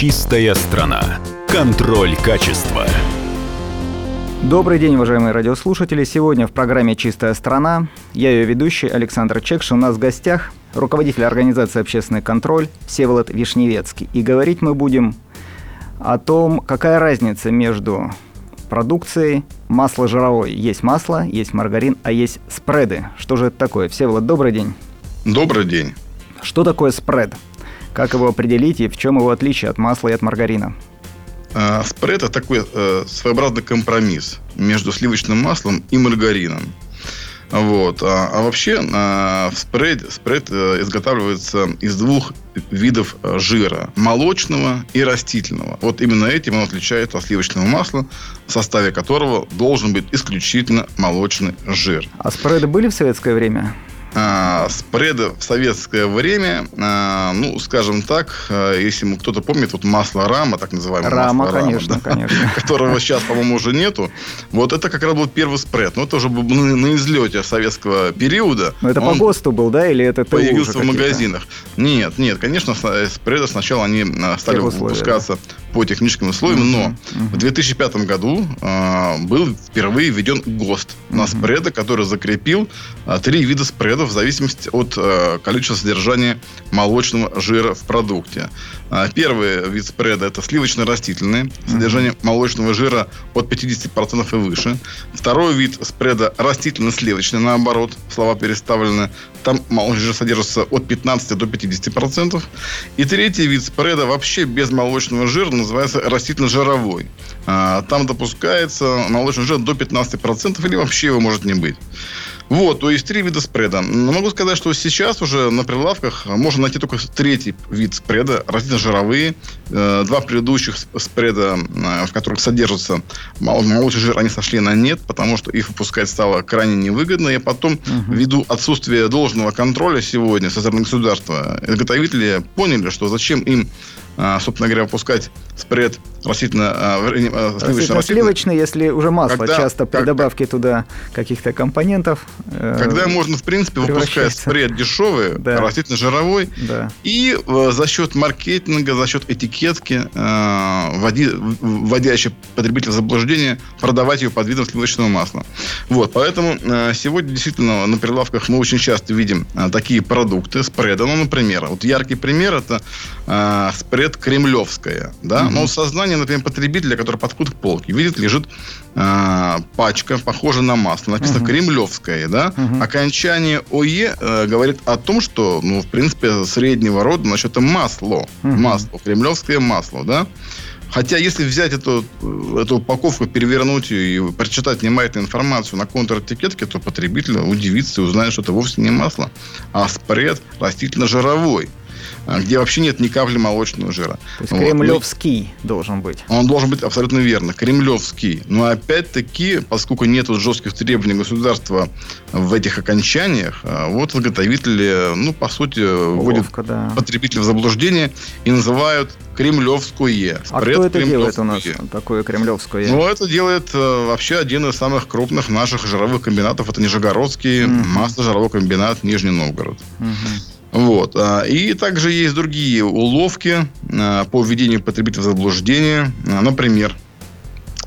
Чистая страна. Контроль качества. Добрый день, уважаемые радиослушатели. Сегодня в программе «Чистая страна» я ее ведущий Александр Чекши. У нас в гостях руководитель организации «Общественный контроль» Всеволод Вишневецкий. И говорить мы будем о том, какая разница между продукцией масла жировой. Есть масло, есть маргарин, а есть спреды. Что же это такое? Всеволод, добрый день. Добрый день. Что такое спред? Как его определить и в чем его отличие от масла и от маргарина? А, спред – это такой э, своеобразный компромисс между сливочным маслом и маргарином. Вот. А, а вообще а, спред, спред а, изготавливается из двух видов э, жира – молочного и растительного. Вот именно этим он отличается от сливочного масла, в составе которого должен быть исключительно молочный жир. А спреды были в советское время? А, спреды в советское время, а, ну, скажем так, а, если кто-то помнит, вот масло рама, так называемое рама, масло конечно, рама, да, конечно. которого сейчас, по-моему, уже нету. Вот это как раз был первый спред. Но это уже был на, на излете советского периода. Но это по ГОСТу был, да, или это Появился в магазинах. Нет, нет, конечно, спреды сначала они а, стали выпускаться да. по техническим условиям, но uh-huh. в 2005 году э, был впервые введен ГОСТ uh-huh. на спреды, который закрепил э, три вида спредов в зависимости от э, количества содержания молочного жира в продукте. Э, первый вид спреда это сливочно-растительный, содержание молочного жира от 50% и выше. Второй вид спреда растительно-сливочный, наоборот, слова переставлены. Там молочный жир содержится от 15 до 50%. И третий вид спреда вообще без молочного жира называется растительно-жировой. А, там допускается молочный жир до 15% или вообще его может не быть. Вот, то есть три вида спреда. Но могу сказать, что сейчас уже на прилавках можно найти только третий вид спреда, растительно-жировые. Э, два предыдущих спреда, э, в которых содержится молочный жир, они сошли на нет, потому что их выпускать стало крайне невыгодно. И потом, угу. ввиду отсутствия должного контроля сегодня со стороны государства, изготовители поняли, что зачем им собственно говоря, выпускать спред растительно, а, а, сливочный, если уже масло, когда, часто при как, добавке туда каких-то компонентов. Э, когда э, можно, в принципе, выпускать спред дешевый, да. растительно-жировой, да. и э, за счет маркетинга, за счет этикетки, э, вводи, вводящий потребителя в заблуждение, продавать ее под видом сливочного масла. Вот, поэтому э, сегодня действительно на прилавках мы очень часто видим э, такие продукты, спреды. Ну, например, вот яркий пример это э, спред кремлевская. Да? Угу. Но сознание, например, потребителя, который подходит к полке, видит, лежит э, пачка, похожая на масло. Написано угу. кремлевская. Да? Угу. Окончание ОЕ э, говорит о том, что, ну, в принципе, среднего рода, это масло. Угу. Масло. Кремлевское масло. Да? Хотя, если взять эту, эту упаковку, перевернуть ее и прочитать внимательную информацию на контр-этикетке, то потребитель удивится и узнает, что это вовсе не масло, а спред растительно-жировой. А, где вообще нет ни капли молочного жира. То есть вот. кремлевский ну, должен быть. Он должен быть абсолютно верно, кремлевский. Но опять-таки, поскольку нет жестких требований государства в этих окончаниях, а, вот изготовители, ну, по сути, вводят да. потребителя в заблуждение и называют кремлевское. А кто это делает у нас, такое кремлевское? Ну, это делает э, вообще один из самых крупных наших жировых комбинатов. Это Нижегородский угу. масло-жировой комбинат Нижний Новгород. Угу. Вот. А, и также есть другие уловки а, по введению потребителя в заблуждение. А, например,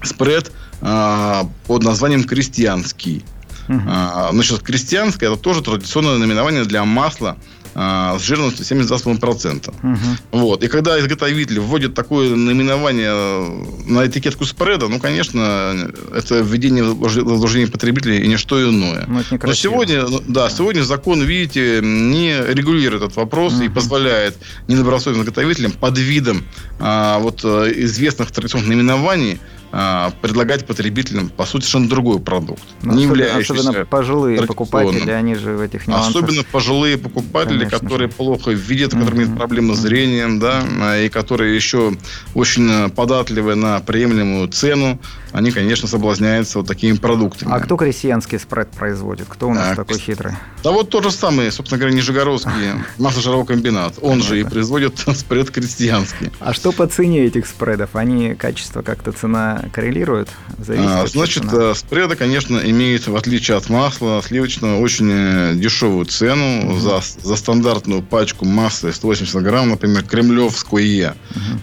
спред под названием «крестьянский». Uh-huh. Значит, крестьянское – это тоже традиционное наименование для масла с жирностью 72,5%. Угу. Вот. И когда изготовитель вводит такое наименование на этикетку спреда, ну, конечно, это введение заблуждения потребителей и не что иное. Но, это Но сегодня, ну, да, сегодня закон, видите, не регулирует этот вопрос угу. и позволяет недобросовестным изготовителям под видом а, вот, э, известных традиционных наименований а, предлагать потребителям, по сути, совершенно другой продукт. Ну, не особенно, особенно пожилые покупатели, они же в этих нюансах... Особенно пожилые покупатели, Конечно которые плохо видят, которые mm-hmm. имеют проблемы с зрением, да, и которые еще очень податливы на приемлемую цену, они, конечно, соблазняются вот такими продуктами. А кто крестьянский спред производит? Кто у нас а, такой хитрый? Да вот тот же самый, собственно говоря, Нижегородский масложировой комбинат. Он же и производит спред крестьянский. А что по цене этих спредов? Они качество как-то цена коррелирует? А, значит, цена? Э, спреды, конечно, имеют, в отличие от масла сливочного, очень э, дешевую цену. За, за стандартную пачку масла 180 грамм, например, кремлевское,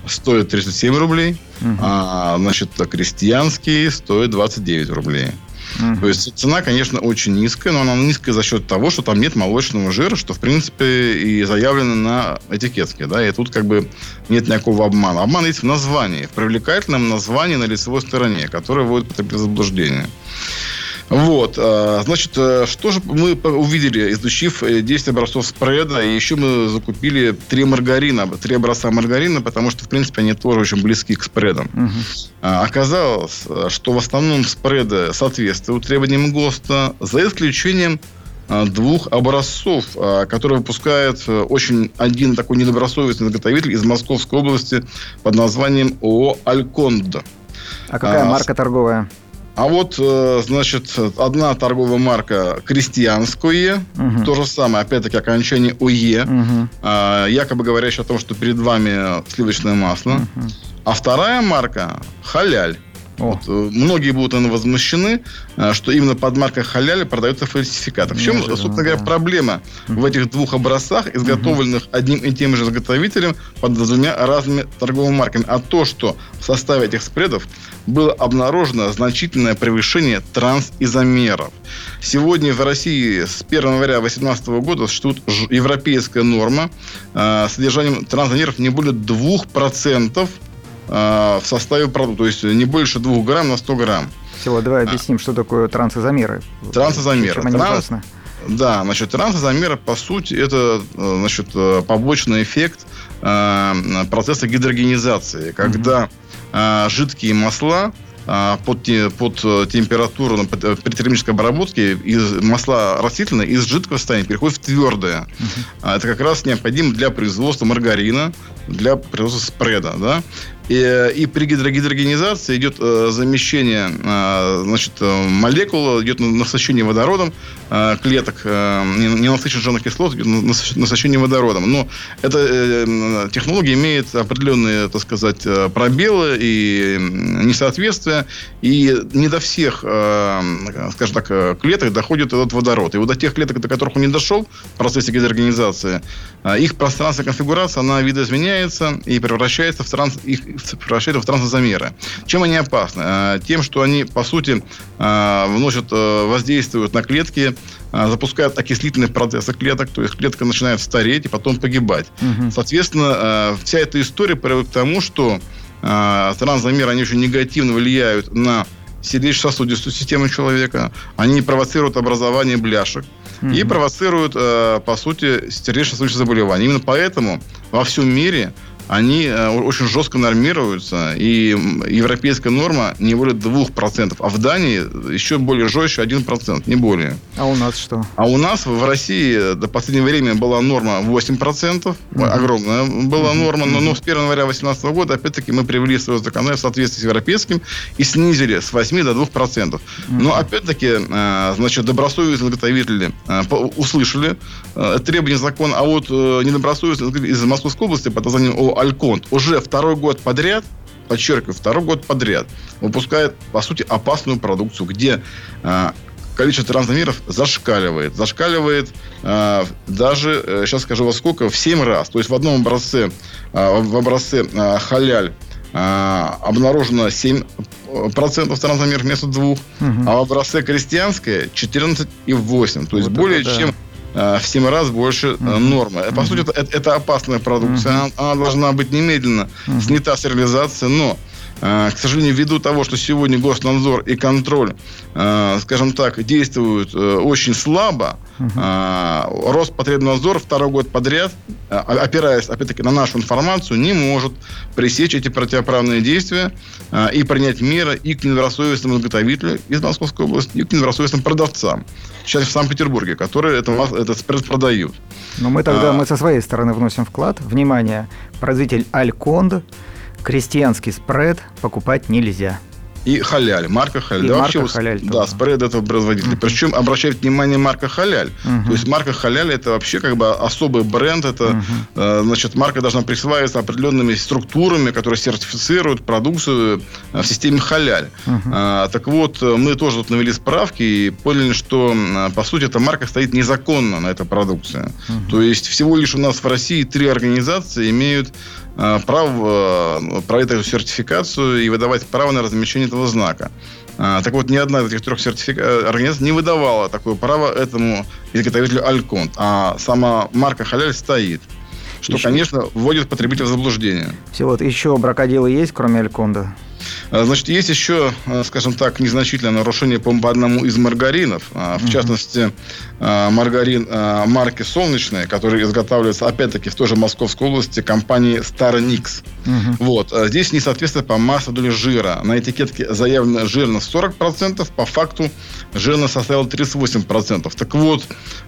стоит 37 рублей. Угу. А, значит, крестьянский стоит 29 рублей. Угу. То есть цена, конечно, очень низкая, но она низкая за счет того, что там нет молочного жира, что, в принципе, и заявлено на этикетке. Да, и тут как бы нет никакого обмана. Обман есть в названии, в привлекательном названии на лицевой стороне, которое вводит в заблуждение. Вот, а, значит, э, что же мы увидели, изучив 10 э, образцов спреда, и еще мы закупили три маргарина, три образца маргарина, потому что, в принципе, они тоже очень близки к спредам. Угу. Оказалось, что в основном спреды соответствуют требованиям ГОСТа, за исключением двух образцов, которые выпускает э, очень один такой недобросовестный заготовитель из Московской области под названием ООО «Альконд». А какая а, марка торговая? А вот, э, значит, одна торговая марка крестьянское, угу. то же самое, опять-таки, окончание ОЕ, угу. якобы говорящее о том, что перед вами сливочное масло. Угу. А вторая марка халяль. Вот, э, многие будут наверное, возмущены, э, что именно под маркой халяли продается фальсификат. В чем, Неожиданно, собственно говоря, да. проблема в этих двух образцах, изготовленных угу. одним и тем же изготовителем под двумя разными торговыми марками? А то, что в составе этих спредов было обнаружено значительное превышение трансизомеров. Сегодня в России с 1 января 2018 года существует европейская норма э, содержанием трансизомеров не более 2% Э, в составе продукта. То есть не больше 2 грамм на 100 грамм. Всего, давай а. объясним, а. что такое трансизомеры. Трансизомеры. Транс... Да, значит, трансизомеры, по сути, это э, значит, э, побочный эффект процесса гидрогенизации, когда угу. жидкие масла под, под температуру при термической обработке из масла растительного из жидкого состояния переходит в твердое. Угу. Это как раз необходимо для производства маргарина, для производства спреда. Да? И, и при гидрогидрогенизации идет э, замещение э, значит, э, молекул, идет насыщение водородом э, клеток, э, ненасыщенных жирных кислот, идет насыщение водородом. Но эта э, технология имеет определенные, так сказать, э, пробелы и несоответствия, и не до всех, э, скажем так, э, клеток доходит этот водород. И вот до тех клеток, до которых он не дошел в процессе гидрогенизации, э, их пространственная конфигурация, она видоизменяется и превращается в транс, их превращается в трансозамеры. Чем они опасны? А, тем, что они, по сути, а, вносят, э, воздействуют на клетки, запускают окислительные процессы клеток, то есть клетка начинает стареть и потом погибать. Угу. Соответственно, вся эта история приводит к тому, что трансзамеры, они очень негативно влияют на сердечно-сосудистую систему человека, они провоцируют образование бляшек угу. и провоцируют, по сути, сердечно-сосудистые заболевания. Именно поэтому во всем мире они э, очень жестко нормируются, и европейская норма не более 2%, а в Дании еще более жестче 1%, не более. А у нас что? А у нас в России до последнего времени была норма 8%, угу. огромная была угу. норма, но, но с 1 января 2018 года, опять-таки, мы привели свое законодательство в соответствии с европейским и снизили с 8 до 2%. Угу. Но, опять-таки, э, значит, добросовестные заготовители э, услышали требования закона, а вот недобросовестные из Московской области под названием Альконт уже второй год подряд подчеркиваю, второй год подряд выпускает, по сути, опасную продукцию, где э, количество транзамеров зашкаливает. Зашкаливает э, даже, э, сейчас скажу во сколько, в 7 раз. То есть в одном образце, э, в образце э, халяль обнаружено 7% транзамеров вместо двух, угу. а в образце крестьянское 14,8. То есть вот более да. чем в 7 раз больше mm-hmm. нормы. По mm-hmm. сути, это, это опасная продукция. Mm-hmm. Она, она должна быть немедленно mm-hmm. снята стерилизация, но э, к сожалению, ввиду того, что сегодня госнадзор и контроль, скажем так, действуют очень слабо, рост Роспотребнадзор второй год подряд, опираясь, опять-таки, на нашу информацию, не может пресечь эти противоправные действия и принять меры и к недобросовестному изготовителю из Московской области, и к недобросовестным продавцам сейчас в Санкт-Петербурге, которые это, этот спред продают. Но мы тогда а, мы со своей стороны вносим вклад. Внимание, производитель Альконд, крестьянский спред покупать нельзя. и халяль. Марка халяль. И да, марка вообще, халяль да, тоже. спред этого производителя. Uh-huh. Причем обращает внимание марка халяль. Uh-huh. То есть марка халяль это вообще как бы особый бренд. Это, uh-huh. значит, марка должна присваиваться определенными структурами, которые сертифицируют продукцию в системе халяль. Uh-huh. А, так вот, мы тоже тут навели справки и поняли, что, по сути, эта марка стоит незаконно на этой продукции. Uh-huh. То есть, всего лишь у нас в России три организации имеют Э, право э, про эту сертификацию и выдавать право на размещение этого знака. Э, так вот, ни одна из этих трех сертифика... организаций не выдавала такое право этому изготовителю Альконт, а сама марка Халяль стоит. Что, еще... конечно, вводит потребителя в заблуждение. Все, вот еще бракоделы есть, кроме Альконда? А, значит, есть еще, а, скажем так, незначительное нарушение по одному из маргаринов. А, в частности, маргарин марки «Солнечная», который изготавливается, опять-таки, в той же Московской области компанией «Старникс». Угу. Вот. Здесь несоответствие по массу доли жира. На этикетке заявлена жирность 40%, по факту жирность составила 38%. Так вот,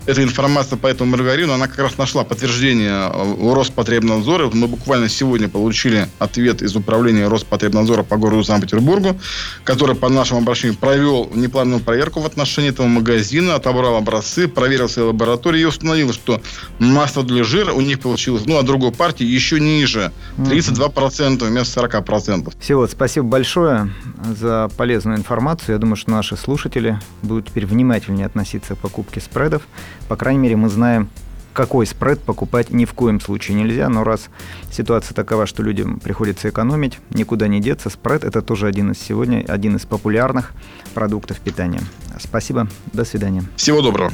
эта информация по этому маргарину, она как раз нашла подтверждение у Роспотребнадзора. Мы буквально сегодня получили ответ из управления Роспотребнадзора по городу Санкт-Петербургу, который по нашему обращению провел неплановую проверку в отношении этого магазина, отобрал образцы, проверил свои лаборатории и установил, что масло для жира у них получилось, ну, а другой партии еще ниже, 32% вместо 40%. Всеволод, спасибо большое за полезную информацию. Я думаю, что наши слушатели будут теперь внимательнее относиться к покупке спредов. По крайней мере, мы знаем, какой спред покупать ни в коем случае нельзя, но раз ситуация такова, что людям приходится экономить, никуда не деться, спред это тоже один из сегодня, один из популярных продуктов питания. Спасибо, до свидания. Всего доброго.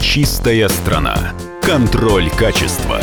Чистая страна. Контроль качества.